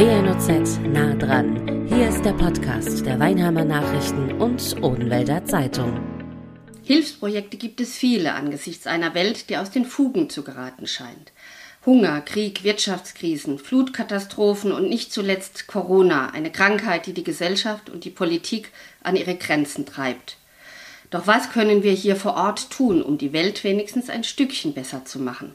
WNOZ nah dran. Hier ist der Podcast der Weinheimer Nachrichten und Odenwälder Zeitung. Hilfsprojekte gibt es viele angesichts einer Welt, die aus den Fugen zu geraten scheint. Hunger, Krieg, Wirtschaftskrisen, Flutkatastrophen und nicht zuletzt Corona, eine Krankheit, die die Gesellschaft und die Politik an ihre Grenzen treibt. Doch was können wir hier vor Ort tun, um die Welt wenigstens ein Stückchen besser zu machen?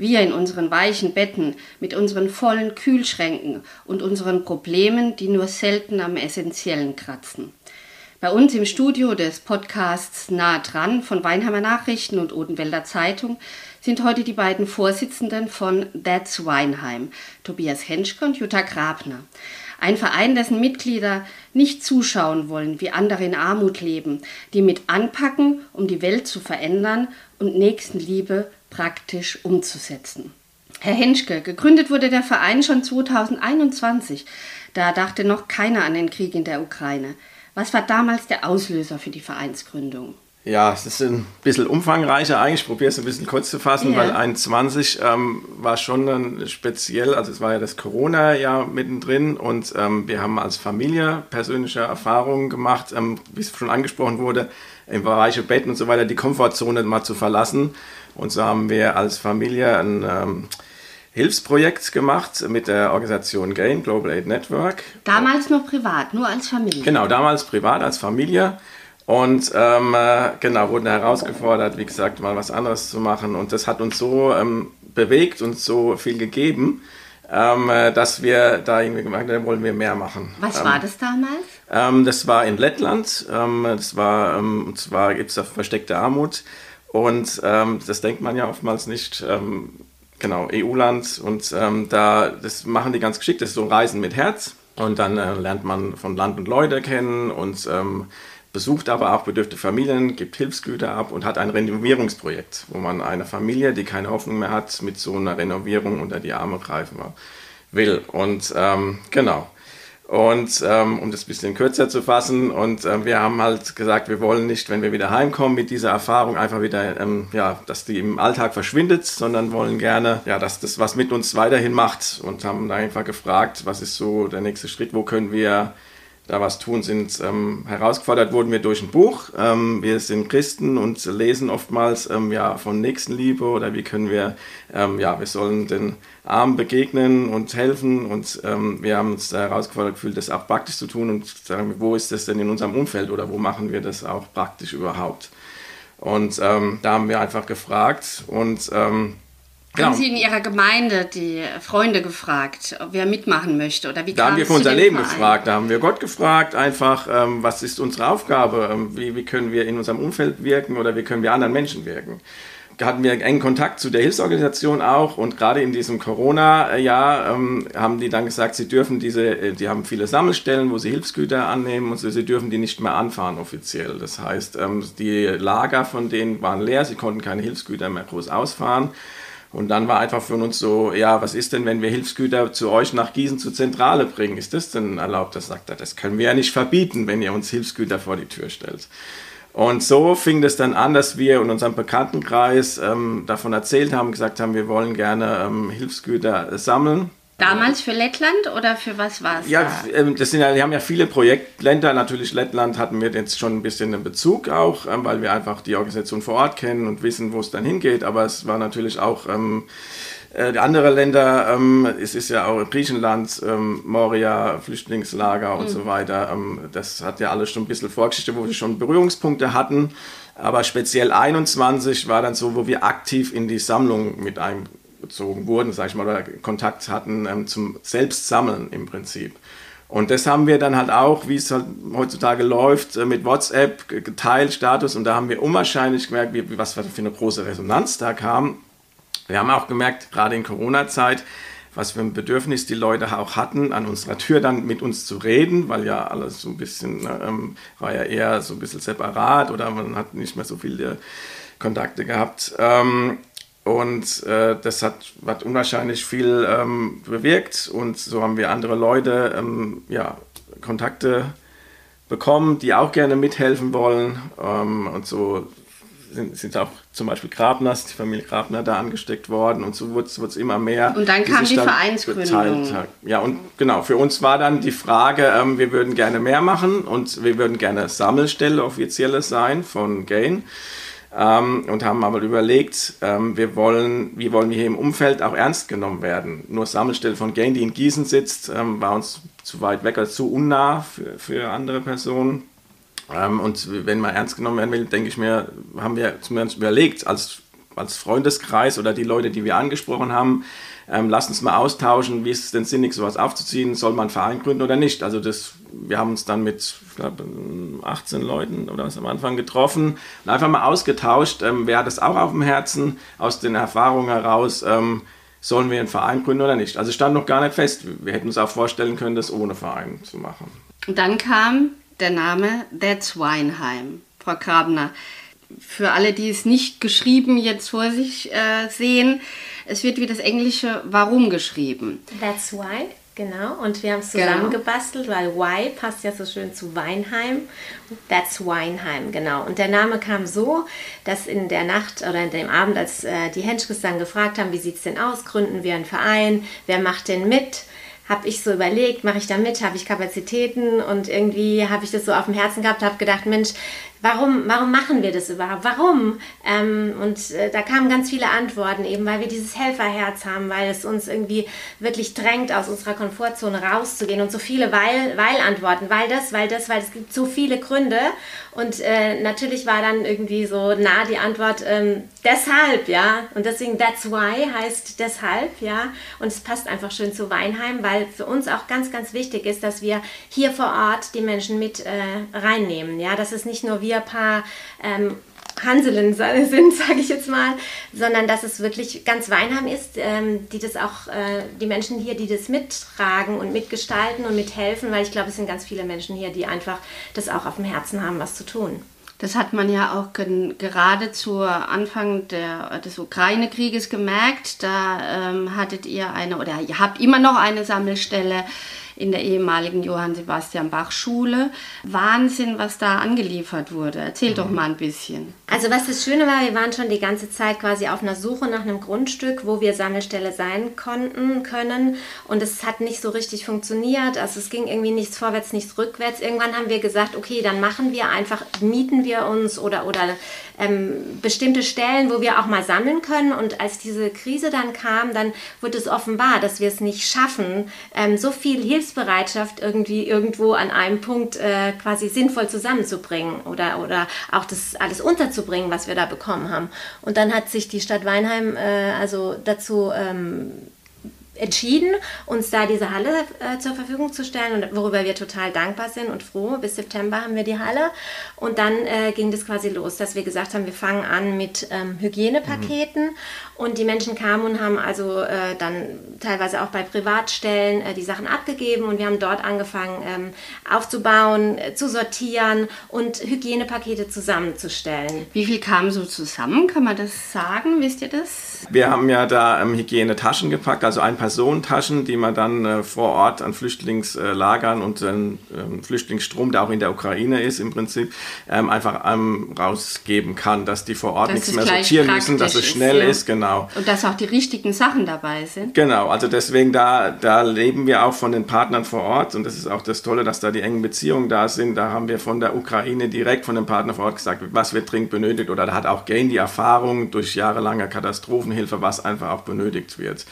Wir in unseren weichen Betten, mit unseren vollen Kühlschränken und unseren Problemen, die nur selten am Essentiellen kratzen. Bei uns im Studio des Podcasts Nah dran von Weinheimer Nachrichten und Odenwälder Zeitung sind heute die beiden Vorsitzenden von That's Weinheim, Tobias Henschke und Jutta Grabner. Ein Verein, dessen Mitglieder nicht zuschauen wollen, wie andere in Armut leben, die mit anpacken, um die Welt zu verändern und Nächstenliebe praktisch umzusetzen. Herr Henschke, gegründet wurde der Verein schon 2021. Da dachte noch keiner an den Krieg in der Ukraine. Was war damals der Auslöser für die Vereinsgründung? Ja, es ist ein bisschen umfangreicher eigentlich. Ich probiere es ein bisschen kurz zu fassen, ja. weil 21 ähm, war schon speziell, also es war ja das Corona-Jahr mittendrin und ähm, wir haben als Familie persönliche Erfahrungen gemacht, ähm, wie es schon angesprochen wurde, im Bereich Betten und so weiter, die Komfortzone mal zu verlassen. Und so haben wir als Familie ein ähm, Hilfsprojekt gemacht mit der Organisation GAIN, Global Aid Network. Damals noch privat, nur als Familie? Genau, damals privat als Familie. Und ähm, äh, genau, wurden herausgefordert, wie gesagt, mal was anderes zu machen. Und das hat uns so ähm, bewegt und so viel gegeben, ähm, äh, dass wir da irgendwie gemerkt haben, wollen wir mehr machen. Was war ähm, das damals? Ähm, das war in Lettland. Ähm, das war, und zwar gibt es da versteckte Armut. Und das denkt man ja oftmals nicht genau, EU-Land und ähm, da, das machen die ganz geschickt, das ist so Reisen mit Herz und dann äh, lernt man von Land und Leute kennen und ähm, besucht aber auch bedürfte Familien, gibt Hilfsgüter ab und hat ein Renovierungsprojekt, wo man eine Familie, die keine Hoffnung mehr hat, mit so einer Renovierung unter die Arme greifen will. Und ähm, genau. Und ähm, um das bisschen kürzer zu fassen, und äh, wir haben halt gesagt, wir wollen nicht, wenn wir wieder heimkommen mit dieser Erfahrung, einfach wieder, ähm, ja, dass die im Alltag verschwindet, sondern wollen gerne, ja, dass das was mit uns weiterhin macht und haben da einfach gefragt, was ist so der nächste Schritt, wo können wir da was tun, sind ähm, herausgefordert wurden wir durch ein Buch. Ähm, wir sind Christen und lesen oftmals ähm, ja, von Nächstenliebe oder wie können wir, ähm, ja, wir sollen den Armen begegnen und helfen und ähm, wir haben uns herausgefordert gefühlt, das auch praktisch zu tun und sagen, wo ist das denn in unserem Umfeld oder wo machen wir das auch praktisch überhaupt? Und ähm, da haben wir einfach gefragt und Genau. Haben Sie in Ihrer Gemeinde die Freunde gefragt, wer mitmachen möchte? Oder wie da haben wir für unser Leben Verein? gefragt, da haben wir Gott gefragt, einfach, ähm, was ist unsere Aufgabe? Ähm, wie, wie können wir in unserem Umfeld wirken oder wie können wir anderen Menschen wirken? Hatten wir engen Kontakt zu der Hilfsorganisation auch und gerade in diesem Corona-Jahr ähm, haben die dann gesagt, sie dürfen diese, äh, die haben viele Sammelstellen, wo sie Hilfsgüter annehmen und so, sie dürfen die nicht mehr anfahren offiziell. Das heißt, ähm, die Lager von denen waren leer, sie konnten keine Hilfsgüter mehr groß ausfahren. Und dann war einfach für uns so, ja, was ist denn, wenn wir Hilfsgüter zu euch nach Gießen zur Zentrale bringen? Ist das denn erlaubt? Das sagt er, das können wir ja nicht verbieten, wenn ihr uns Hilfsgüter vor die Tür stellt. Und so fing es dann an, dass wir in unserem Bekanntenkreis ähm, davon erzählt haben, gesagt haben, wir wollen gerne ähm, Hilfsgüter sammeln. Damals für Lettland oder für was war es? Ja, da? Ähm, das sind ja, wir haben ja viele Projektländer. Natürlich Lettland hatten wir jetzt schon ein bisschen einen Bezug auch, ähm, weil wir einfach die Organisation vor Ort kennen und wissen, wo es dann hingeht. Aber es war natürlich auch ähm, äh, andere Länder. Ähm, es ist ja auch Griechenland, ähm, Moria, Flüchtlingslager und mhm. so weiter. Ähm, das hat ja alles schon ein bisschen Vorgeschichte, wo wir schon Berührungspunkte hatten. Aber speziell 21 war dann so, wo wir aktiv in die Sammlung mit einem gezogen wurden, sag ich mal, oder Kontakt hatten ähm, zum Selbstsammeln im Prinzip. Und das haben wir dann halt auch, wie es halt heutzutage läuft, äh, mit WhatsApp geteilt, Status. Und da haben wir unwahrscheinlich gemerkt, wie, was für eine große Resonanz da kam. Wir haben auch gemerkt, gerade in Corona-Zeit, was für ein Bedürfnis die Leute auch hatten, an unserer Tür dann mit uns zu reden, weil ja alles so ein bisschen, ne, ähm, war ja eher so ein bisschen separat oder man hat nicht mehr so viele Kontakte gehabt. Ähm, und äh, das hat, hat unwahrscheinlich viel ähm, bewirkt. Und so haben wir andere Leute, ähm, ja, Kontakte bekommen, die auch gerne mithelfen wollen. Ähm, und so sind, sind auch zum Beispiel Grabner, die Familie Grabner da angesteckt worden und so wurde es immer mehr. Und dann kam die dann Vereinsgründung. Ja, und genau, für uns war dann die Frage, ähm, wir würden gerne mehr machen und wir würden gerne Sammelstelle offizielle sein von Gain. Ähm, und haben aber überlegt, ähm, wir wollen, wie wollen wir hier im Umfeld auch ernst genommen werden. Nur Sammelstelle von Gain, die in Gießen sitzt, ähm, war uns zu weit weg oder zu unnah für, für andere Personen. Ähm, und wenn man ernst genommen werden will, denke ich mir, haben wir zumindest überlegt, als, als Freundeskreis oder die Leute, die wir angesprochen haben, ähm, lasst uns mal austauschen, wie ist es denn sinnig, sowas aufzuziehen, soll man einen Verein gründen oder nicht. Also das, wir haben uns dann mit glaub, 18 Leuten oder was am Anfang getroffen und einfach mal ausgetauscht, ähm, wer hat das auch auf dem Herzen, aus den Erfahrungen heraus, ähm, sollen wir einen Verein gründen oder nicht. Also stand noch gar nicht fest, wir hätten uns auch vorstellen können, das ohne Verein zu machen. Und dann kam der Name That's Weinheim, Frau Grabner. Für alle, die es nicht geschrieben jetzt vor sich äh, sehen, es wird wie das englische Warum geschrieben. That's why, genau. Und wir haben es genau. zusammengebastelt, genau. weil why passt ja so schön zu Weinheim. That's Weinheim, genau. Und der Name kam so, dass in der Nacht oder in dem Abend, als äh, die Henschkes dann gefragt haben, wie sieht es denn aus, gründen wir einen Verein, wer macht denn mit? Habe ich so überlegt, mache ich da mit, habe ich Kapazitäten und irgendwie habe ich das so auf dem Herzen gehabt, habe gedacht, Mensch, warum, warum machen wir das überhaupt? Warum? Ähm, und äh, da kamen ganz viele Antworten, eben weil wir dieses Helferherz haben, weil es uns irgendwie wirklich drängt, aus unserer Komfortzone rauszugehen und so viele Weil, Weil-Antworten, weil das, weil das, weil es gibt so viele Gründe. Und äh, natürlich war dann irgendwie so nah die Antwort, ähm, deshalb, ja. Und deswegen That's Why heißt deshalb, ja. Und es passt einfach schön zu Weinheim, weil für uns auch ganz, ganz wichtig ist, dass wir hier vor Ort die Menschen mit äh, reinnehmen, ja. Dass es nicht nur wir paar ähm, Hanselen sind, sage ich jetzt mal, sondern dass es wirklich ganz Weinheim ist, ähm, die das auch, äh, die Menschen hier, die das mittragen und mitgestalten und mithelfen, weil ich glaube, es sind ganz viele Menschen hier, die einfach das auch auf dem Herzen haben, was zu tun. Das hat man ja auch gerade zu Anfang der, des Ukraine-Krieges gemerkt. Da ähm, hattet ihr eine oder ihr habt immer noch eine Sammelstelle in der ehemaligen Johann Sebastian Bach Schule. Wahnsinn, was da angeliefert wurde. Erzähl mhm. doch mal ein bisschen. Also was das Schöne war, wir waren schon die ganze Zeit quasi auf einer Suche nach einem Grundstück, wo wir Sammelstelle sein konnten, können. Und es hat nicht so richtig funktioniert. Also es ging irgendwie nichts vorwärts, nichts rückwärts. Irgendwann haben wir gesagt, okay, dann machen wir einfach, mieten wir uns oder, oder ähm, bestimmte Stellen, wo wir auch mal sammeln können. Und als diese Krise dann kam, dann wurde es offenbar, dass wir es nicht schaffen, ähm, so viel Hilfsbereitschaft irgendwie irgendwo an einem Punkt äh, quasi sinnvoll zusammenzubringen oder, oder auch das alles unterzubringen, was wir da bekommen haben. Und dann hat sich die Stadt Weinheim äh, also dazu ähm, entschieden, uns da diese Halle äh, zur Verfügung zu stellen und worüber wir total dankbar sind und froh. Bis September haben wir die Halle und dann äh, ging das quasi los, dass wir gesagt haben, wir fangen an mit ähm, Hygienepaketen mhm. und die Menschen kamen und haben also äh, dann teilweise auch bei Privatstellen äh, die Sachen abgegeben und wir haben dort angefangen ähm, aufzubauen, äh, zu sortieren und Hygienepakete zusammenzustellen. Wie viel kam so zusammen? Kann man das sagen? Wisst ihr das? Wir haben ja da ähm, Hygienetaschen gepackt, also ein paar Personentaschen, die man dann äh, vor Ort an Flüchtlingslagern und den ähm, Flüchtlingsstrom, der auch in der Ukraine ist im Prinzip, ähm, einfach ähm, rausgeben kann, dass die vor Ort dass nichts mehr sortieren müssen, dass es schnell ist, ja. ist, genau. Und dass auch die richtigen Sachen dabei sind. Genau, also deswegen da, da leben wir auch von den Partnern vor Ort und das ist auch das Tolle, dass da die engen Beziehungen da sind. Da haben wir von der Ukraine direkt von den Partnern vor Ort gesagt, was wird dringend benötigt oder da hat auch Gain die Erfahrung durch jahrelange Katastrophenhilfe, was einfach auch benötigt wird.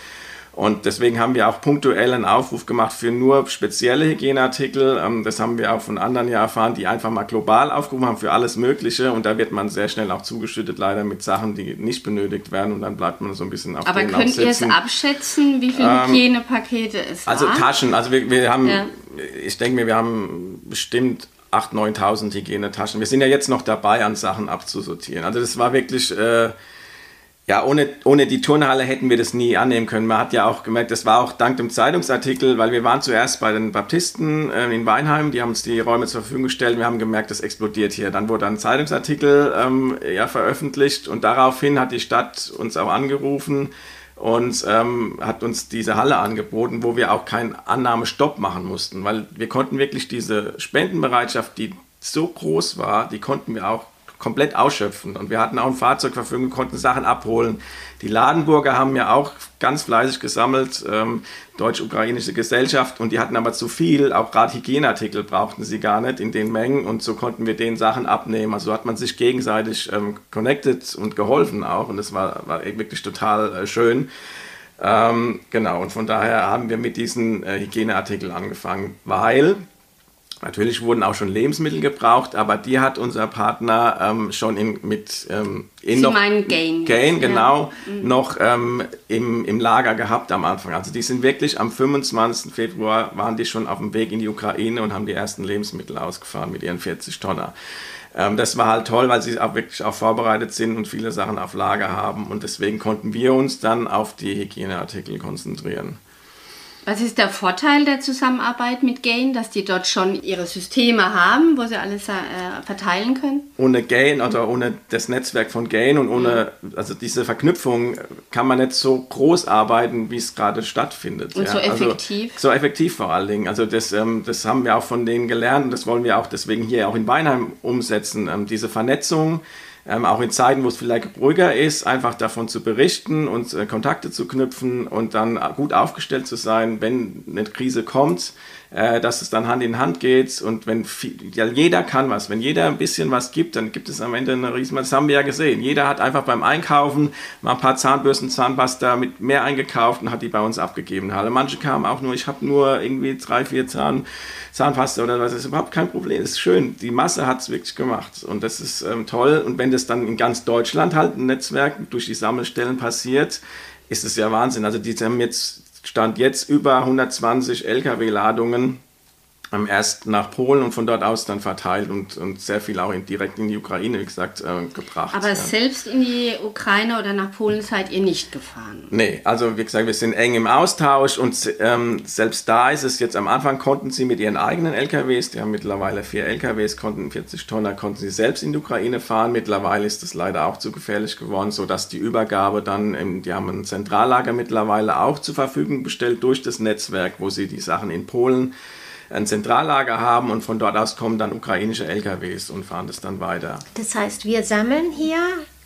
Und deswegen haben wir auch punktuell einen Aufruf gemacht für nur spezielle Hygieneartikel. Ähm, das haben wir auch von anderen ja erfahren, die einfach mal global aufgerufen haben für alles Mögliche. Und da wird man sehr schnell auch zugeschüttet, leider mit Sachen, die nicht benötigt werden. Und dann bleibt man so ein bisschen auf Aber könnt ihr es abschätzen, wie viele ähm, Hygienepakete es waren? Also Taschen. Also wir, wir haben, ja. ich denke mir, wir haben bestimmt 8.000, 9.000 Hygienetaschen. Wir sind ja jetzt noch dabei, an Sachen abzusortieren. Also das war wirklich... Äh, ja, ohne, ohne die Turnhalle hätten wir das nie annehmen können. Man hat ja auch gemerkt, das war auch dank dem Zeitungsartikel, weil wir waren zuerst bei den Baptisten äh, in Weinheim, die haben uns die Räume zur Verfügung gestellt. Wir haben gemerkt, das explodiert hier. Dann wurde ein Zeitungsartikel ähm, ja, veröffentlicht und daraufhin hat die Stadt uns auch angerufen und ähm, hat uns diese Halle angeboten, wo wir auch keinen Annahmestopp machen mussten, weil wir konnten wirklich diese Spendenbereitschaft, die so groß war, die konnten wir auch komplett ausschöpfen. Und wir hatten auch ein Fahrzeug verfügung, konnten Sachen abholen. Die Ladenburger haben ja auch ganz fleißig gesammelt, ähm, deutsch-ukrainische Gesellschaft, und die hatten aber zu viel, auch gerade Hygieneartikel brauchten sie gar nicht in den Mengen und so konnten wir den Sachen abnehmen. Also hat man sich gegenseitig ähm, connected und geholfen auch und das war, war wirklich total äh, schön. Ähm, genau, und von daher haben wir mit diesen äh, Hygieneartikeln angefangen, weil Natürlich wurden auch schon Lebensmittel gebraucht, aber die hat unser Partner ähm, schon in, mit ähm, in Sie noch, meinen Gain. Gain, genau, ja. Mhm. noch ähm, im, im Lager gehabt am Anfang. Also die sind wirklich am 25. Februar waren die schon auf dem Weg in die Ukraine und haben die ersten Lebensmittel ausgefahren mit ihren 40 Tonner. Ähm, das war halt toll, weil sie auch wirklich auch vorbereitet sind und viele Sachen auf Lager haben und deswegen konnten wir uns dann auf die Hygieneartikel konzentrieren. Was ist der Vorteil der Zusammenarbeit mit Gain, dass die dort schon ihre Systeme haben, wo sie alles äh, verteilen können? Ohne Gain oder ohne das Netzwerk von Gain und ohne, also diese Verknüpfung kann man nicht so groß arbeiten, wie es gerade stattfindet. Und ja. so also effektiv? Also, so effektiv vor allen Dingen. Also das, ähm, das haben wir auch von denen gelernt und das wollen wir auch deswegen hier auch in Weinheim umsetzen. Ähm, diese Vernetzung, ähm, auch in Zeiten, wo es vielleicht ruhiger ist, einfach davon zu berichten und äh, Kontakte zu knüpfen und dann gut aufgestellt zu sein, wenn eine Krise kommt, äh, dass es dann Hand in Hand geht und wenn viel, ja, jeder kann was, wenn jeder ein bisschen was gibt, dann gibt es am Ende eine riesen, das haben wir ja gesehen. Jeder hat einfach beim Einkaufen mal ein paar Zahnbürsten, Zahnpasta mit mehr eingekauft und hat die bei uns abgegeben. Alle manche kamen auch nur, ich habe nur irgendwie drei, vier Zahn, Zahnpasta oder was, das ist überhaupt kein Problem. Das ist schön. Die Masse hat es wirklich gemacht und das ist ähm, toll. Und wenn das dann in ganz Deutschland halt ein Netzwerk durch die Sammelstellen passiert, ist es ja Wahnsinn. Also die haben jetzt Stand jetzt über 120 Lkw-Ladungen erst nach Polen und von dort aus dann verteilt und, und sehr viel auch in, direkt in die Ukraine, wie gesagt, äh, gebracht. Aber ja. selbst in die Ukraine oder nach Polen seid ihr nicht gefahren? Nee, also wie gesagt, wir sind eng im Austausch und ähm, selbst da ist es jetzt am Anfang konnten sie mit ihren eigenen LKWs, die haben mittlerweile vier LKWs, konnten 40 Tonner, konnten sie selbst in die Ukraine fahren. Mittlerweile ist das leider auch zu gefährlich geworden, sodass die Übergabe dann, im, die haben ein Zentrallager mittlerweile auch zur Verfügung gestellt durch das Netzwerk, wo sie die Sachen in Polen ein Zentrallager haben und von dort aus kommen dann ukrainische LKWs und fahren das dann weiter. Das heißt, wir sammeln hier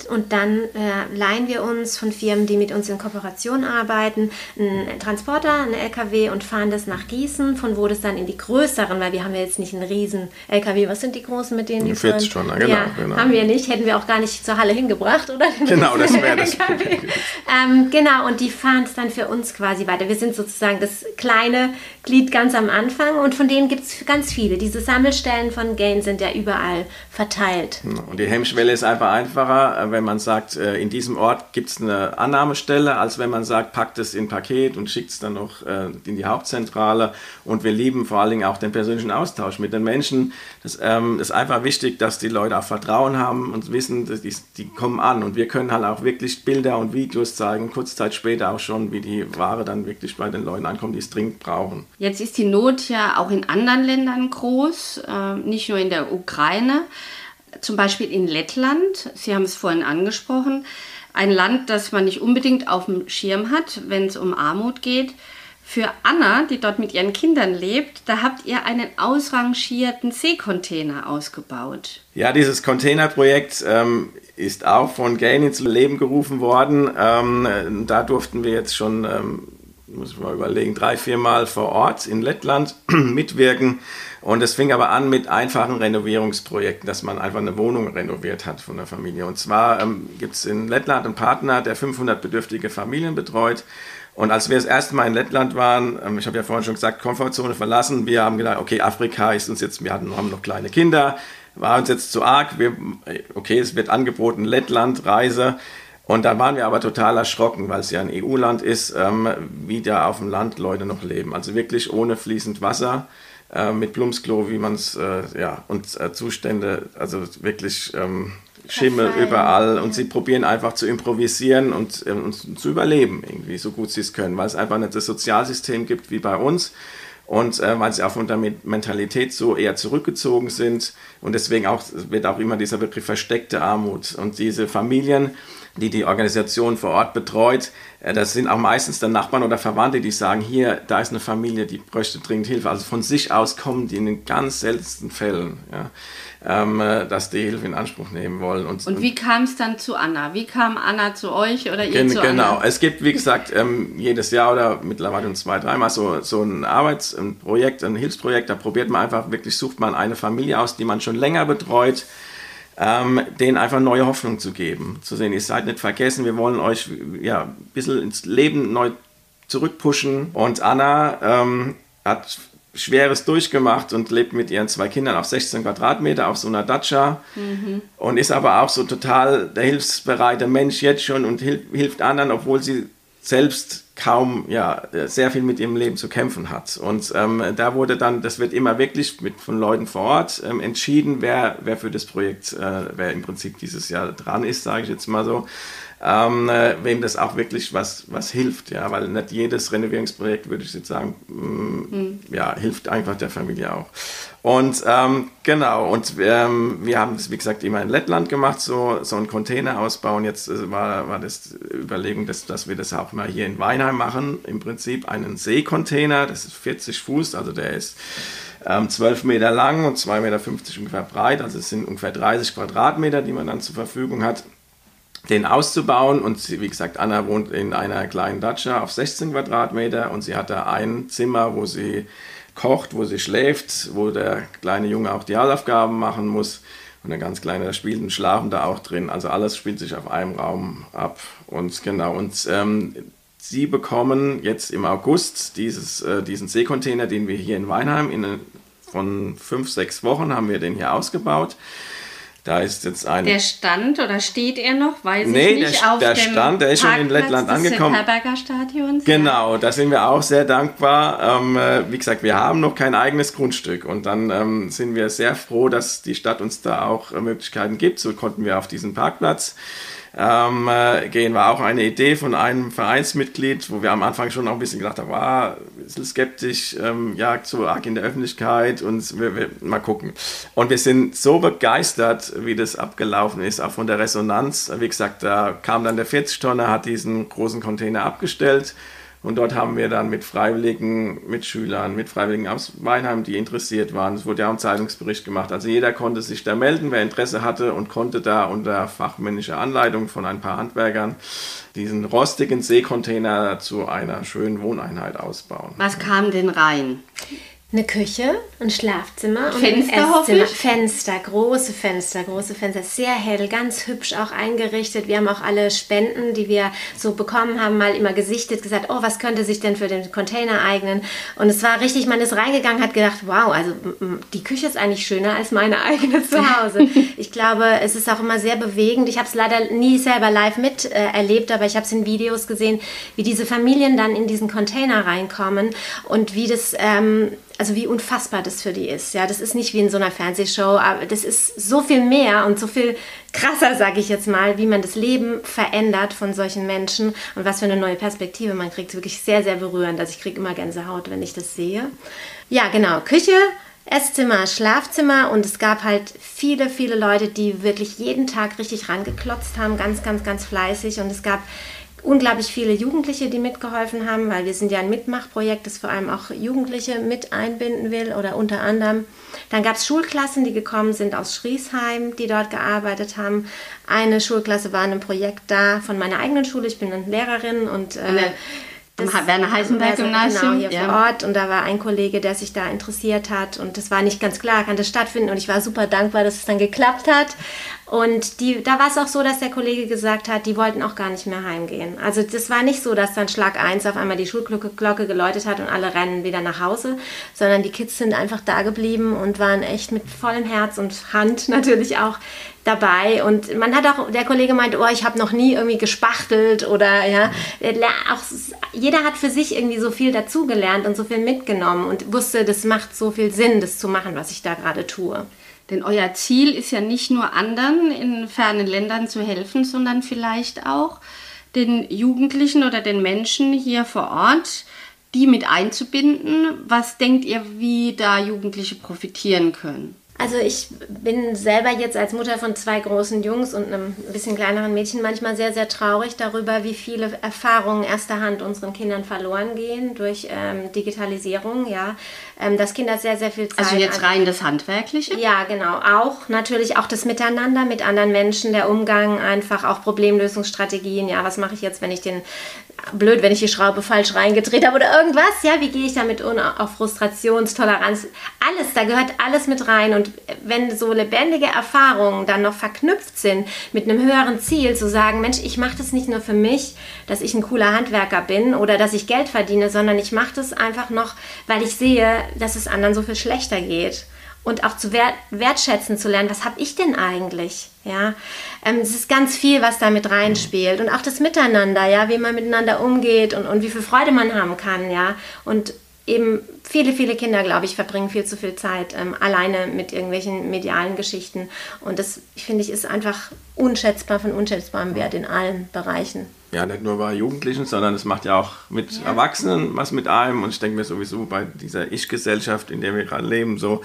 und dann äh, leihen wir uns von Firmen, die mit uns in Kooperation arbeiten, einen Transporter, einen LKW und fahren das nach Gießen, von wo das dann in die größeren, weil wir haben ja jetzt nicht einen riesen LKW. Was sind die großen, mit denen die 40 Tonner, genau, ja, genau. Haben wir nicht, hätten wir auch gar nicht zur Halle hingebracht, oder? Genau, das wäre das ähm, Genau, und die fahren es dann für uns quasi weiter. Wir sind sozusagen das kleine Glied ganz am Anfang und von denen gibt es ganz viele. Diese Sammelstellen von Gain sind ja überall verteilt. Genau, und die Hemmschwelle ist einfach einfacher wenn man sagt, äh, in diesem Ort gibt es eine Annahmestelle, als wenn man sagt, packt es in Paket und schickt es dann noch äh, in die Hauptzentrale. Und wir lieben vor allen Dingen auch den persönlichen Austausch mit den Menschen. Das ähm, ist einfach wichtig, dass die Leute auch Vertrauen haben und wissen, dass die, die kommen an. Und wir können halt auch wirklich Bilder und Videos zeigen, kurze Zeit später auch schon, wie die Ware dann wirklich bei den Leuten ankommt, die es dringend brauchen. Jetzt ist die Not ja auch in anderen Ländern groß, äh, nicht nur in der Ukraine zum Beispiel in Lettland, Sie haben es vorhin angesprochen, ein Land, das man nicht unbedingt auf dem Schirm hat, wenn es um Armut geht. Für Anna, die dort mit ihren Kindern lebt, da habt ihr einen ausrangierten Seekontainer ausgebaut. Ja, dieses Containerprojekt ähm, ist auch von Gain ins Leben gerufen worden. Ähm, da durften wir jetzt schon, ähm, muss ich mal überlegen, drei, vier Mal vor Ort in Lettland mitwirken. Und es fing aber an mit einfachen Renovierungsprojekten, dass man einfach eine Wohnung renoviert hat von der Familie. Und zwar ähm, gibt es in Lettland einen Partner, der 500 bedürftige Familien betreut. Und als wir das erste Mal in Lettland waren, ähm, ich habe ja vorhin schon gesagt, Komfortzone verlassen, wir haben gedacht, okay, Afrika ist uns jetzt, wir hatten, haben noch kleine Kinder, war uns jetzt zu arg, wir, okay, es wird angeboten, Lettland, Reise. Und da waren wir aber total erschrocken, weil es ja ein EU-Land ist, ähm, wie da auf dem Land Leute noch leben. Also wirklich ohne fließend Wasser äh, mit Plumpsklo, wie man es, äh, ja, und äh, Zustände, also wirklich ähm, Schimmel Verfallen. überall und sie probieren einfach zu improvisieren und, äh, und zu überleben, irgendwie, so gut sie es können, weil es einfach nicht das Sozialsystem gibt wie bei uns und äh, weil sie auch von der Mentalität so eher zurückgezogen sind und deswegen auch, wird auch immer dieser Begriff versteckte Armut und diese Familien, die die Organisation vor Ort betreut, das sind auch meistens dann Nachbarn oder Verwandte, die sagen, hier, da ist eine Familie, die bräuchte dringend Hilfe. Also von sich aus kommen die in den ganz seltensten Fällen. Ja ähm, äh, dass die Hilfe in Anspruch nehmen wollen. Und, und wie kam es dann zu Anna? Wie kam Anna zu euch oder ihr gen, zu Genau, Anna? es gibt, wie gesagt, ähm, jedes Jahr oder mittlerweile zwei, dreimal so, so ein Arbeitsprojekt, ein Hilfsprojekt, da probiert man einfach wirklich, sucht man eine Familie aus, die man schon länger betreut, ähm, denen einfach neue Hoffnung zu geben. Zu sehen, ihr seid nicht vergessen, wir wollen euch ja, ein bisschen ins Leben neu zurückpushen. Und Anna ähm, hat Schweres durchgemacht und lebt mit ihren zwei Kindern auf 16 Quadratmeter auf so einer Datscha mhm. und ist aber auch so total der hilfsbereite Mensch jetzt schon und hilf, hilft anderen, obwohl sie selbst kaum, ja, sehr viel mit ihrem Leben zu kämpfen hat. Und ähm, da wurde dann, das wird immer wirklich mit, von Leuten vor Ort ähm, entschieden, wer, wer für das Projekt, äh, wer im Prinzip dieses Jahr dran ist, sage ich jetzt mal so ähm, äh, wem das auch wirklich was, was hilft. Ja, weil nicht jedes Renovierungsprojekt, würde ich jetzt sagen, mh, mhm. ja, hilft einfach der Familie auch. Und ähm, genau, und ähm, wir haben das, wie gesagt, immer in Lettland gemacht, so, so einen Container ausbauen. Jetzt äh, war, war das Überlegung, dass, dass wir das auch mal hier in Weinheim machen. Im Prinzip einen Seekontainer, das ist 40 Fuß, also der ist ähm, 12 Meter lang und 2,50 Meter ungefähr breit. Also es sind ungefähr 30 Quadratmeter, die man dann zur Verfügung hat den auszubauen. Und wie gesagt, Anna wohnt in einer kleinen Datscha auf 16 Quadratmeter und sie hat da ein Zimmer, wo sie kocht, wo sie schläft, wo der kleine Junge auch die Hausaufgaben machen muss. Und der ganz kleine, der spielt und schlafen da auch drin. Also alles spielt sich auf einem Raum ab. Und genau, und ähm, sie bekommen jetzt im August dieses, äh, diesen Seekontainer, den wir hier in Weinheim in, von fünf, sechs Wochen haben wir den hier ausgebaut. Da ist jetzt ein. Der stand oder steht er noch? Weiß nee, ich nicht. Der, auf der dem stand, der ist schon in Lettland angekommen. Herberger Stadions. Genau, da sind wir auch sehr dankbar. Ähm, äh, wie gesagt, wir haben noch kein eigenes Grundstück und dann ähm, sind wir sehr froh, dass die Stadt uns da auch äh, Möglichkeiten gibt. So konnten wir auf diesen Parkplatz ähm, äh, gehen, war auch eine Idee von einem Vereinsmitglied, wo wir am Anfang schon noch ein bisschen gedacht haben, war ein bisschen skeptisch, ähm, ja, so arg in der Öffentlichkeit und wir, wir, mal gucken. Und wir sind so begeistert, wie das abgelaufen ist, auch von der Resonanz. Wie gesagt, da kam dann der 40-Tonner, hat diesen großen Container abgestellt und dort haben wir dann mit Freiwilligen, mit Schülern, mit Freiwilligen aus Weinheim, die interessiert waren, es wurde ja auch ein Zeitungsbericht gemacht. Also jeder konnte sich da melden, wer Interesse hatte und konnte da unter fachmännischer Anleitung von ein paar Handwerkern diesen rostigen Seekontainer zu einer schönen Wohneinheit ausbauen. Was kam denn rein? Eine Küche, ein Schlafzimmer und Fenster, ein Esszimmer. Fenster, große Fenster, große Fenster, sehr hell, ganz hübsch auch eingerichtet. Wir haben auch alle Spenden, die wir so bekommen haben, mal immer gesichtet, gesagt, oh, was könnte sich denn für den Container eignen? Und es war richtig, man ist reingegangen, hat gedacht, wow, also die Küche ist eigentlich schöner als meine eigene zu Hause. ich glaube, es ist auch immer sehr bewegend. Ich habe es leider nie selber live miterlebt, äh, aber ich habe es in Videos gesehen, wie diese Familien dann in diesen Container reinkommen und wie das ähm, also wie unfassbar das für die ist. Ja, das ist nicht wie in so einer Fernsehshow, aber das ist so viel mehr und so viel krasser, sage ich jetzt mal, wie man das Leben verändert von solchen Menschen und was für eine neue Perspektive man kriegt. Wirklich sehr, sehr berührend. Also ich kriege immer Gänsehaut, wenn ich das sehe. Ja, genau. Küche, Esszimmer, Schlafzimmer und es gab halt viele, viele Leute, die wirklich jeden Tag richtig rangeklotzt haben, ganz, ganz, ganz fleißig und es gab unglaublich viele Jugendliche, die mitgeholfen haben, weil wir sind ja ein Mitmachprojekt, das vor allem auch Jugendliche mit einbinden will oder unter anderem. Dann gab es Schulklassen, die gekommen sind aus Schriesheim, die dort gearbeitet haben. Eine Schulklasse war in einem Projekt da von meiner eigenen Schule. Ich bin eine Lehrerin und äh, das Werner Heisenberg Gymnasium genau, hier ja. vor Ort und da war ein Kollege, der sich da interessiert hat und das war nicht ganz klar, kann das stattfinden und ich war super dankbar, dass es dann geklappt hat und die, da war es auch so, dass der Kollege gesagt hat, die wollten auch gar nicht mehr heimgehen. Also das war nicht so, dass dann Schlag 1 auf einmal die Schulglocke geläutet hat und alle rennen wieder nach Hause, sondern die Kids sind einfach da geblieben und waren echt mit vollem Herz und Hand natürlich auch dabei und man hat auch, der Kollege meint, oh, ich habe noch nie irgendwie gespachtelt oder ja, auch jeder hat für sich irgendwie so viel dazugelernt und so viel mitgenommen und wusste, das macht so viel Sinn, das zu machen, was ich da gerade tue. Denn euer Ziel ist ja nicht nur anderen in fernen Ländern zu helfen, sondern vielleicht auch den Jugendlichen oder den Menschen hier vor Ort, die mit einzubinden. Was denkt ihr, wie da Jugendliche profitieren können? Also ich bin selber jetzt als Mutter von zwei großen Jungs und einem bisschen kleineren Mädchen manchmal sehr, sehr traurig darüber, wie viele Erfahrungen erster Hand unseren Kindern verloren gehen durch ähm, Digitalisierung, ja. Ähm, dass Kinder sehr, sehr viel Zeit... Also jetzt rein das Handwerkliche? Ja, genau. Auch natürlich auch das Miteinander mit anderen Menschen, der Umgang, einfach auch Problemlösungsstrategien. Ja, was mache ich jetzt, wenn ich den blöd, wenn ich die Schraube falsch reingedreht habe oder irgendwas. Ja, wie gehe ich damit um? Auch Frustrationstoleranz. Alles, da gehört alles mit rein. Und wenn so lebendige Erfahrungen dann noch verknüpft sind mit einem höheren Ziel, zu sagen, Mensch, ich mache das nicht nur für mich, dass ich ein cooler Handwerker bin oder dass ich Geld verdiene, sondern ich mache das einfach noch, weil ich sehe, dass es anderen so viel schlechter geht und auch zu wert, wertschätzen zu lernen, was habe ich denn eigentlich? Ja, ähm, es ist ganz viel, was da mit reinspielt. Und auch das Miteinander, ja, wie man miteinander umgeht und, und wie viel Freude man haben kann, ja, und eben viele, viele Kinder, glaube ich, verbringen viel zu viel Zeit ähm, alleine mit irgendwelchen medialen Geschichten. Und das, finde ich, ist einfach unschätzbar von unschätzbarem Wert in allen Bereichen ja, nicht nur bei Jugendlichen, sondern es macht ja auch mit ja. Erwachsenen was mit einem. Und ich denke mir sowieso bei dieser Ich-Gesellschaft, in der wir gerade leben, so.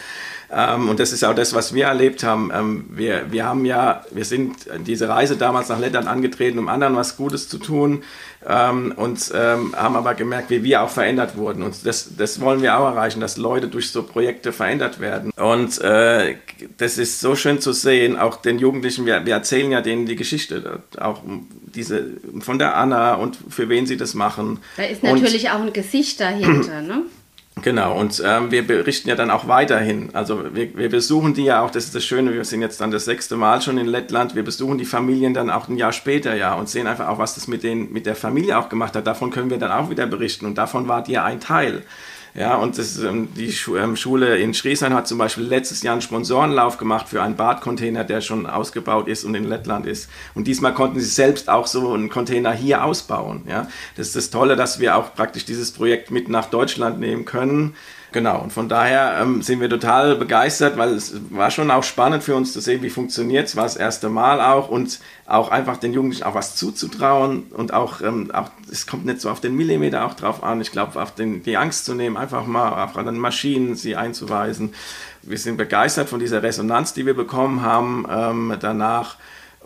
Ähm, und das ist auch das, was wir erlebt haben. Ähm, wir, wir haben ja, wir sind diese Reise damals nach Lettland angetreten, um anderen was Gutes zu tun. Ähm, und ähm, haben aber gemerkt, wie wir auch verändert wurden. Und das, das wollen wir auch erreichen, dass Leute durch so Projekte verändert werden. Und äh, das ist so schön zu sehen, auch den Jugendlichen, wir, wir erzählen ja denen die Geschichte, auch diese von der Anna und für wen sie das machen. Da ist natürlich und, auch ein Gesicht dahinter, ne? Genau, und ähm, wir berichten ja dann auch weiterhin. Also wir, wir, besuchen die ja auch, das ist das Schöne, wir sind jetzt dann das sechste Mal schon in Lettland, wir besuchen die Familien dann auch ein Jahr später ja und sehen einfach auch, was das mit, den, mit der Familie auch gemacht hat. Davon können wir dann auch wieder berichten und davon war die ja ein Teil. Ja, und das, ähm, die ähm, Schule in Schriesheim hat zum Beispiel letztes Jahr einen Sponsorenlauf gemacht für einen Badcontainer, der schon ausgebaut ist und in Lettland ist. Und diesmal konnten sie selbst auch so einen Container hier ausbauen. Ja, das ist das Tolle, dass wir auch praktisch dieses Projekt mit nach Deutschland nehmen können. Genau, und von daher ähm, sind wir total begeistert, weil es war schon auch spannend für uns zu sehen, wie funktioniert es, war das erste Mal auch und auch einfach den Jugendlichen auch was zuzutrauen und auch, ähm, auch es kommt nicht so auf den Millimeter auch drauf an, ich glaube, auf den, die Angst zu nehmen, einfach mal auf den Maschinen sie einzuweisen. Wir sind begeistert von dieser Resonanz, die wir bekommen haben ähm, danach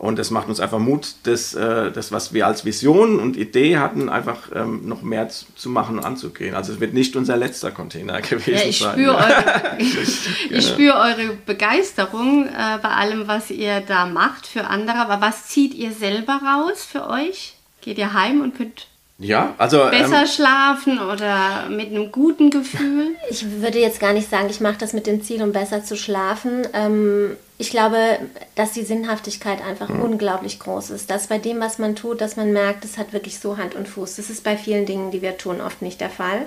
und das macht uns einfach Mut, das, äh, das was wir als Vision und Idee hatten, einfach ähm, noch mehr zu, machen und anzugehen. Also es wird nicht unser letzter Container gewesen ja, ich sein. Spür eure, ich spüre eure Begeisterung äh, bei allem, was ihr da macht für andere. Aber was zieht ihr selber raus für euch? Geht ihr heim und könnt ja, also besser ähm, schlafen oder mit einem guten Gefühl? Ich würde jetzt gar nicht sagen, ich mache das mit dem Ziel, um besser zu schlafen. Ähm, ich glaube, dass die Sinnhaftigkeit einfach mhm. unglaublich groß ist. Dass bei dem, was man tut, dass man merkt, es hat wirklich so Hand und Fuß. Das ist bei vielen Dingen, die wir tun, oft nicht der Fall.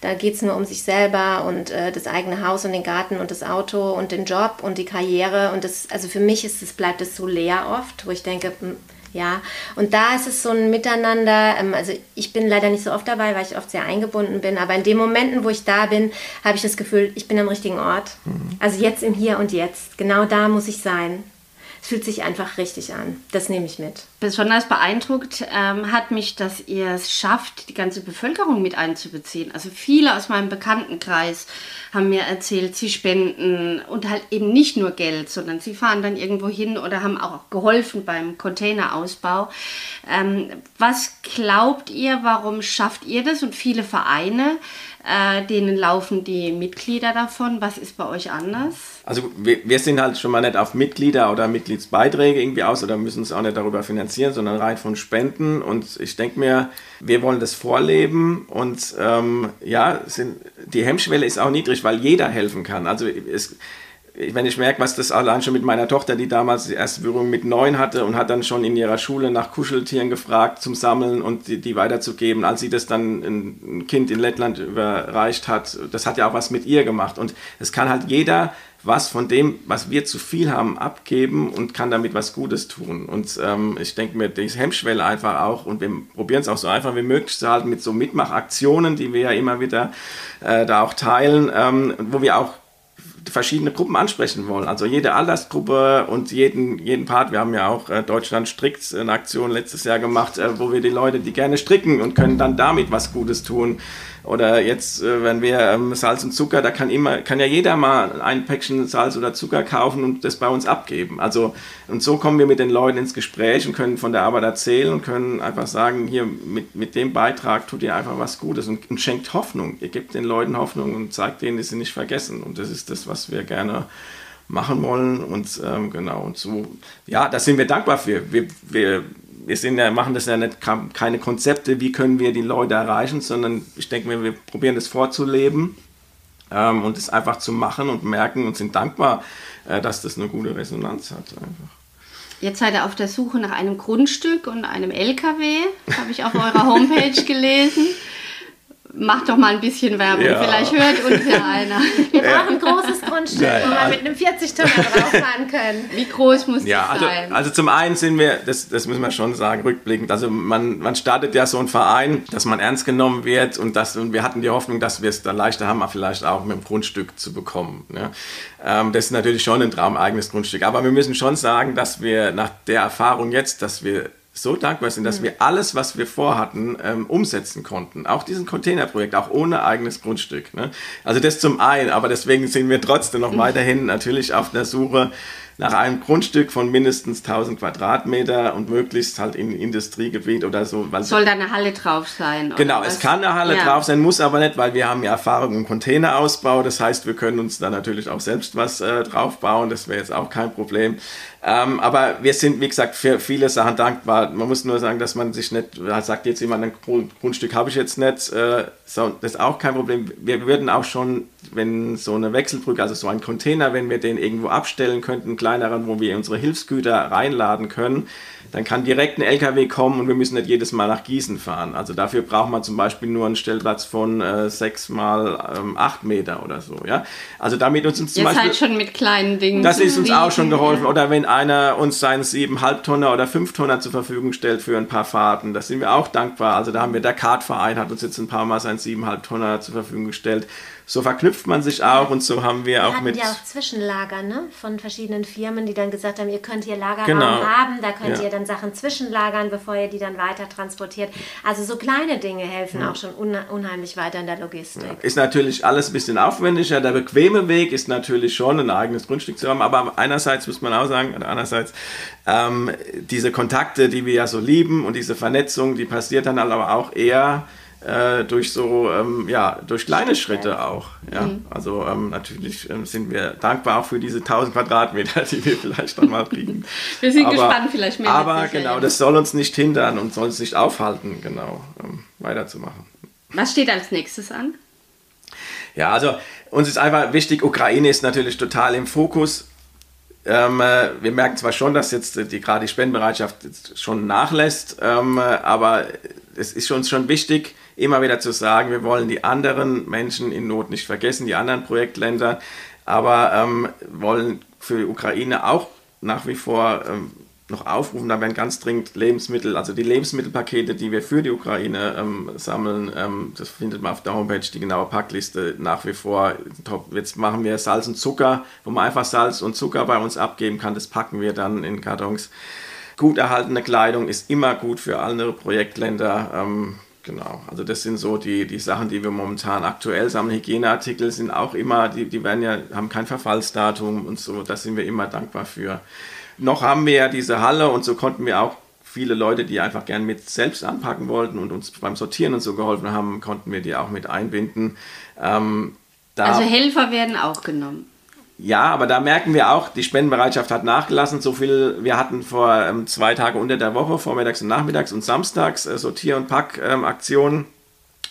Da geht es nur um sich selber und äh, das eigene Haus und den Garten und das Auto und den Job und die Karriere. Und das, also für mich ist es, bleibt es so leer oft, wo ich denke, hm, ja, und da ist es so ein Miteinander. Ähm, also ich bin leider nicht so oft dabei, weil ich oft sehr eingebunden bin. Aber in den Momenten, wo ich da bin, habe ich das Gefühl, ich bin am richtigen Ort. Mhm. Also jetzt im Hier und Jetzt. Genau da muss ich sein es fühlt sich einfach richtig an. Das nehme ich mit. Besonders beeindruckt ähm, hat mich, dass ihr es schafft, die ganze Bevölkerung mit einzubeziehen. Also viele aus meinem Bekanntenkreis haben mir erzählt, sie spenden und halt eben nicht nur Geld, sondern sie fahren dann irgendwo hin oder haben auch geholfen beim Containerausbau. Ähm, was glaubt ihr, warum schafft ihr das und viele Vereine? Äh, denen laufen die Mitglieder davon. Was ist bei euch anders? Also wir, wir, sind halt schon mal nicht auf Mitglieder oder Mitgliedsbeiträge irgendwie aus oder müssen es auch nicht darüber finanzieren, sondern rein von Spenden. Und ich denke mir, wir wollen das vorleben und ähm, ja, sind, die Hemmschwelle ist auch niedrig, weil jeder helfen kann. Also es, wenn ich merke, was das allein schon mit meiner Tochter, die damals die erste Berührung mit neun hatte und hat dann schon in ihrer Schule nach Kuscheltieren gefragt zum Sammeln und die, die weiterzugeben, als sie das dann ein Kind in Lettland überreicht hat, das hat ja auch was mit ihr gemacht. Und es kann halt jeder was von dem, was wir zu viel haben, abgeben und kann damit was Gutes tun. Und ähm, ich denke mir, die Hemmschwelle einfach auch, und wir probieren es auch so einfach wie möglich zu halten mit so Mitmachaktionen, die wir ja immer wieder äh, da auch teilen, ähm, wo wir auch verschiedene Gruppen ansprechen wollen. Also jede Altersgruppe und jeden, jeden Part. Wir haben ja auch äh, Deutschland strickt eine Aktion letztes Jahr gemacht, äh, wo wir die Leute, die gerne stricken und können dann damit was Gutes tun, Oder jetzt, äh, wenn wir ähm, Salz und Zucker, da kann immer, kann ja jeder mal ein Päckchen Salz oder Zucker kaufen und das bei uns abgeben. Also, und so kommen wir mit den Leuten ins Gespräch und können von der Arbeit erzählen und können einfach sagen, hier, mit, mit dem Beitrag tut ihr einfach was Gutes und, und schenkt Hoffnung. Ihr gebt den Leuten Hoffnung und zeigt denen, dass sie nicht vergessen. Und das ist das, was wir gerne machen wollen. Und ähm, genau, und so, ja, da sind wir dankbar für. Wir, wir, wir sind ja, machen das ja nicht keine Konzepte, wie können wir die Leute erreichen, sondern ich denke mir, wir probieren das vorzuleben ähm, und es einfach zu machen und merken und sind dankbar, äh, dass das eine gute Resonanz hat. Einfach. Jetzt seid ihr auf der Suche nach einem Grundstück und einem LKW, habe ich auf eurer Homepage gelesen. Mach doch mal ein bisschen Werbung, ja. vielleicht hört uns ja einer. Wir brauchen ein großes Grundstück, ja, ja. wo wir mit einem 40-Tonner drauffahren können. Wie groß muss ja, das also, sein? Also zum einen sind wir, das, das müssen wir schon sagen, rückblickend, also man, man startet ja so einen Verein, dass man ernst genommen wird und, das, und wir hatten die Hoffnung, dass wir es dann leichter haben, vielleicht auch mit dem Grundstück zu bekommen. Ja. Ähm, das ist natürlich schon ein Traum, eigenes Grundstück. Aber wir müssen schon sagen, dass wir nach der Erfahrung jetzt, dass wir so dankbar sind, dass mhm. wir alles, was wir vorhatten, ähm, umsetzen konnten. Auch diesen Containerprojekt, auch ohne eigenes Grundstück. Ne? Also das zum einen, aber deswegen sind wir trotzdem noch mhm. weiterhin natürlich auf der Suche nach einem Grundstück von mindestens 1000 Quadratmeter und möglichst halt in Industriegebiet oder so. Soll da eine Halle drauf sein? Genau, es kann eine Halle ja. drauf sein, muss aber nicht, weil wir haben ja Erfahrung im Containerausbau. Das heißt, wir können uns da natürlich auch selbst was äh, drauf bauen. Das wäre jetzt auch kein Problem. Ähm, aber wir sind, wie gesagt, für viele Sachen dankbar. Man muss nur sagen, dass man sich nicht, sagt jetzt jemand, ein Grundstück habe ich jetzt nicht, äh, so, das ist auch kein Problem. Wir würden auch schon, wenn so eine Wechselbrücke, also so ein Container, wenn wir den irgendwo abstellen könnten, kleineren, wo wir unsere Hilfsgüter reinladen können, dann kann direkt ein LKW kommen und wir müssen nicht jedes Mal nach Gießen fahren. Also dafür braucht man zum Beispiel nur einen Stellplatz von äh, 6 mal ähm, 8 Meter oder so. Ja? Also damit uns, uns zum Ihr Beispiel... seid schon mit kleinen Dingen Das ist uns auch schon geholfen. Oder wenn einer uns seinen 7,5 Tonner oder 5 Tonner zur Verfügung stellt für ein paar Fahrten, das sind wir auch dankbar. Also da haben wir, der Kartverein hat uns jetzt ein paar Mal seinen 7,5 Tonner zur Verfügung gestellt so verknüpft man sich auch und so haben wir, wir auch mit. ja auch Zwischenlager ne? von verschiedenen Firmen, die dann gesagt haben, ihr könnt hier Lagerraum genau. haben, da könnt ja. ihr dann Sachen zwischenlagern, bevor ihr die dann weiter transportiert. Also so kleine Dinge helfen ja. auch schon unheimlich weiter in der Logistik. Ja. Ist natürlich alles ein bisschen aufwendiger. Der bequeme Weg ist natürlich schon ein eigenes Grundstück zu haben, aber einerseits muss man auch sagen, andererseits ähm, diese Kontakte, die wir ja so lieben und diese Vernetzung, die passiert dann aber auch eher äh, durch so, ähm, ja, durch kleine Schritte auch. Ja? Mhm. Also ähm, natürlich ähm, sind wir dankbar auch für diese 1000 Quadratmeter, die wir vielleicht noch mal kriegen. wir sind aber, gespannt, vielleicht mehr. Aber genau, das soll uns nicht hindern und soll uns nicht aufhalten, genau, ähm, weiterzumachen. Was steht als nächstes an? Ja, also uns ist einfach wichtig, Ukraine ist natürlich total im Fokus. Ähm, äh, wir merken zwar schon, dass jetzt die, gerade die Spendenbereitschaft schon nachlässt, ähm, aber es ist uns schon wichtig, immer wieder zu sagen, wir wollen die anderen Menschen in Not nicht vergessen, die anderen Projektländer, aber ähm, wollen für die Ukraine auch nach wie vor ähm, noch aufrufen, da werden ganz dringend Lebensmittel, also die Lebensmittelpakete, die wir für die Ukraine ähm, sammeln, ähm, das findet man auf der Homepage, die genaue Packliste nach wie vor top. Jetzt machen wir Salz und Zucker, wo man einfach Salz und Zucker bei uns abgeben kann, das packen wir dann in Kartons. Gut erhaltene Kleidung ist immer gut für andere Projektländer. Ähm, Genau, also das sind so die, die Sachen, die wir momentan aktuell sammeln. Hygieneartikel sind auch immer, die, die werden ja, haben kein Verfallsdatum und so, da sind wir immer dankbar für. Noch haben wir ja diese Halle und so konnten wir auch viele Leute, die einfach gern mit selbst anpacken wollten und uns beim Sortieren und so geholfen haben, konnten wir die auch mit einbinden. Ähm, also Helfer werden auch genommen. Ja, aber da merken wir auch, die Spendenbereitschaft hat nachgelassen. So viel, wir hatten vor ähm, zwei Tage unter der Woche, vormittags und nachmittags und samstags äh, Sortier- und Packaktionen.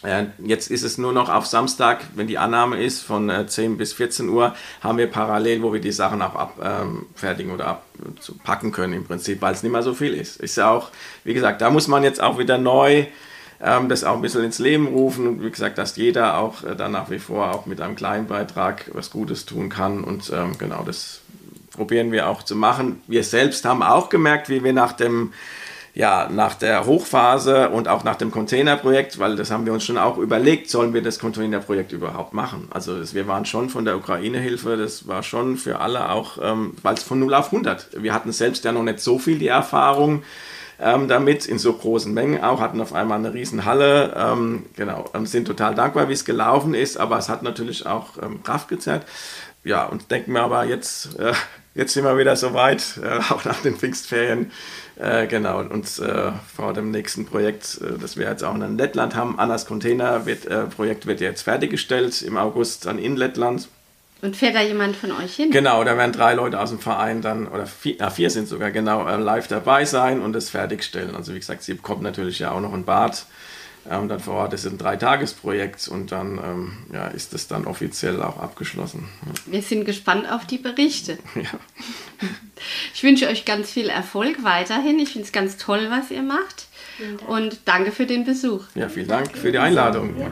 Ähm, äh, jetzt ist es nur noch auf Samstag, wenn die Annahme ist, von äh, 10 bis 14 Uhr, haben wir parallel, wo wir die Sachen auch abfertigen ähm, oder abpacken können im Prinzip, weil es nicht mehr so viel ist. Ist ja auch, wie gesagt, da muss man jetzt auch wieder neu ähm, das auch ein bisschen ins Leben rufen und wie gesagt, dass jeder auch äh, dann nach wie vor auch mit einem kleinen Beitrag was Gutes tun kann und ähm, genau das probieren wir auch zu machen. Wir selbst haben auch gemerkt, wie wir nach dem ja, nach der Hochphase und auch nach dem Containerprojekt, weil das haben wir uns schon auch überlegt, sollen wir das Containerprojekt überhaupt machen. Also das, wir waren schon von der Ukraine-Hilfe, das war schon für alle auch, ähm, weil es von 0 auf 100. Wir hatten selbst ja noch nicht so viel die Erfahrung, ähm, damit in so großen Mengen auch, hatten auf einmal eine riesen Halle, ähm, genau, sind total dankbar, wie es gelaufen ist, aber es hat natürlich auch ähm, Kraft gezerrt. Ja, und denken wir aber jetzt, äh, jetzt sind wir wieder soweit, äh, auch nach den Pfingstferien, äh, genau, und äh, vor dem nächsten Projekt, äh, das wir jetzt auch in Lettland haben, Annas Container wird, äh, Projekt wird jetzt fertiggestellt im August dann in Lettland. Und fährt da jemand von euch hin? Genau, da werden drei Leute aus dem Verein dann, oder vier, na, vier sind sogar genau, äh, live dabei sein und das fertigstellen. Also wie gesagt, sie bekommt natürlich ja auch noch ein Bad ähm, dann vor Ort. Das ist ein Dreitagesprojekt und dann ähm, ja, ist das dann offiziell auch abgeschlossen. Wir sind gespannt auf die Berichte. Ja. Ich wünsche euch ganz viel Erfolg weiterhin. Ich finde es ganz toll, was ihr macht. Und danke für den Besuch. Ja, vielen Dank für die Einladung. Ja.